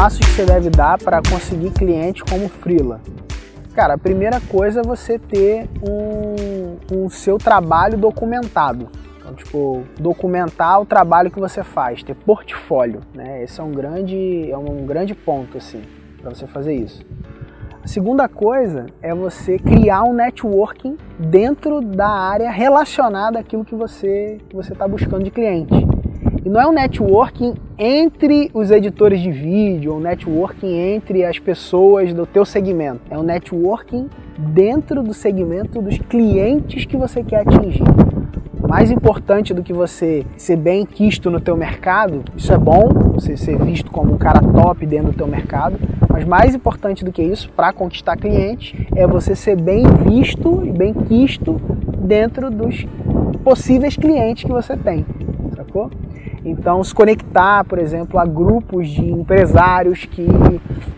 Passos que você deve dar para conseguir cliente como freela? Cara, a primeira coisa é você ter um, um seu trabalho documentado. Então, tipo, documentar o trabalho que você faz, ter portfólio, né? Esse é um grande, é um grande ponto, assim, para você fazer isso. A segunda coisa é você criar um networking dentro da área relacionada àquilo que você está tá buscando de cliente. E não é um networking entre os editores de vídeo, um networking entre as pessoas do teu segmento. É um networking dentro do segmento dos clientes que você quer atingir. Mais importante do que você ser bem quisto no teu mercado, isso é bom, você ser visto como um cara top dentro do teu mercado, mas mais importante do que isso para conquistar clientes é você ser bem visto e bem quisto dentro dos possíveis clientes que você tem, sacou? Então, se conectar, por exemplo, a grupos de empresários que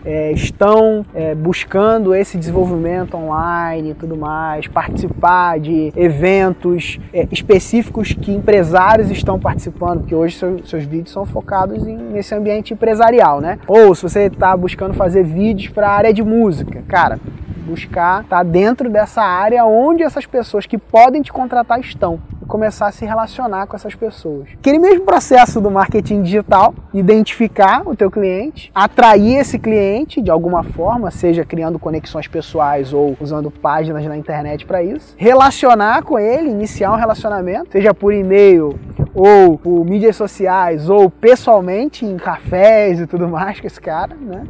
é, estão é, buscando esse desenvolvimento online e tudo mais, participar de eventos é, específicos que empresários estão participando, porque hoje seus, seus vídeos são focados em, nesse ambiente empresarial, né? Ou se você está buscando fazer vídeos para a área de música, cara, buscar estar tá dentro dessa área onde essas pessoas que podem te contratar estão e começar a se relacionar com essas pessoas. Aquele mesmo processo do marketing digital, identificar o teu cliente, atrair esse cliente de alguma forma, seja criando conexões pessoais ou usando páginas na internet para isso, relacionar com ele, iniciar um relacionamento, seja por e-mail ou por mídias sociais ou pessoalmente em cafés e tudo mais com esse cara, né?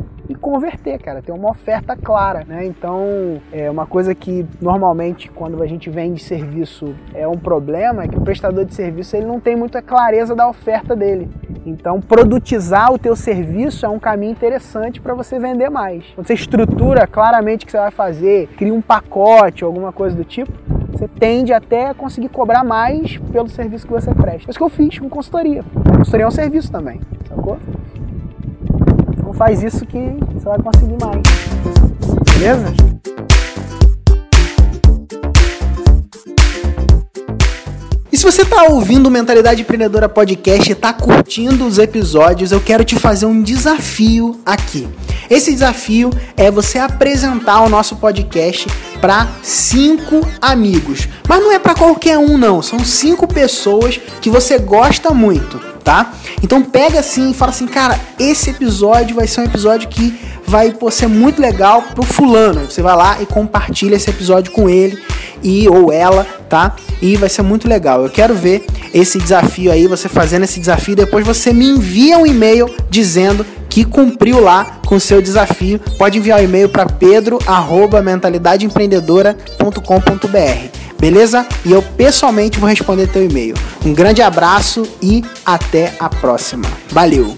Converter, cara, ter uma oferta clara, né? Então, é uma coisa que normalmente quando a gente vende serviço é um problema é que o prestador de serviço ele não tem muita clareza da oferta dele. Então, produtizar o teu serviço é um caminho interessante para você vender mais. Quando você estrutura claramente o que você vai fazer, cria um pacote, alguma coisa do tipo, você tende até a conseguir cobrar mais pelo serviço que você presta. É isso que eu fiz com consultoria. Consultoria é um serviço também, sacou? Faz isso que você vai conseguir mais. Beleza? E se você está ouvindo Mentalidade Empreendedora Podcast e está curtindo os episódios, eu quero te fazer um desafio aqui. Esse desafio é você apresentar o nosso podcast para cinco amigos. Mas não é para qualquer um, não. São cinco pessoas que você gosta muito tá? Então pega assim e fala assim, cara, esse episódio vai ser um episódio que vai pô, ser muito legal pro fulano. Você vai lá e compartilha esse episódio com ele e ou ela, tá? E vai ser muito legal. Eu quero ver esse desafio aí, você fazendo esse desafio, depois você me envia um e-mail dizendo que cumpriu lá com o seu desafio. Pode enviar o um e-mail para pedro@mentalidadeempreendedora.com.br beleza? E eu pessoalmente vou responder teu e-mail. Um grande abraço e até a próxima. Valeu!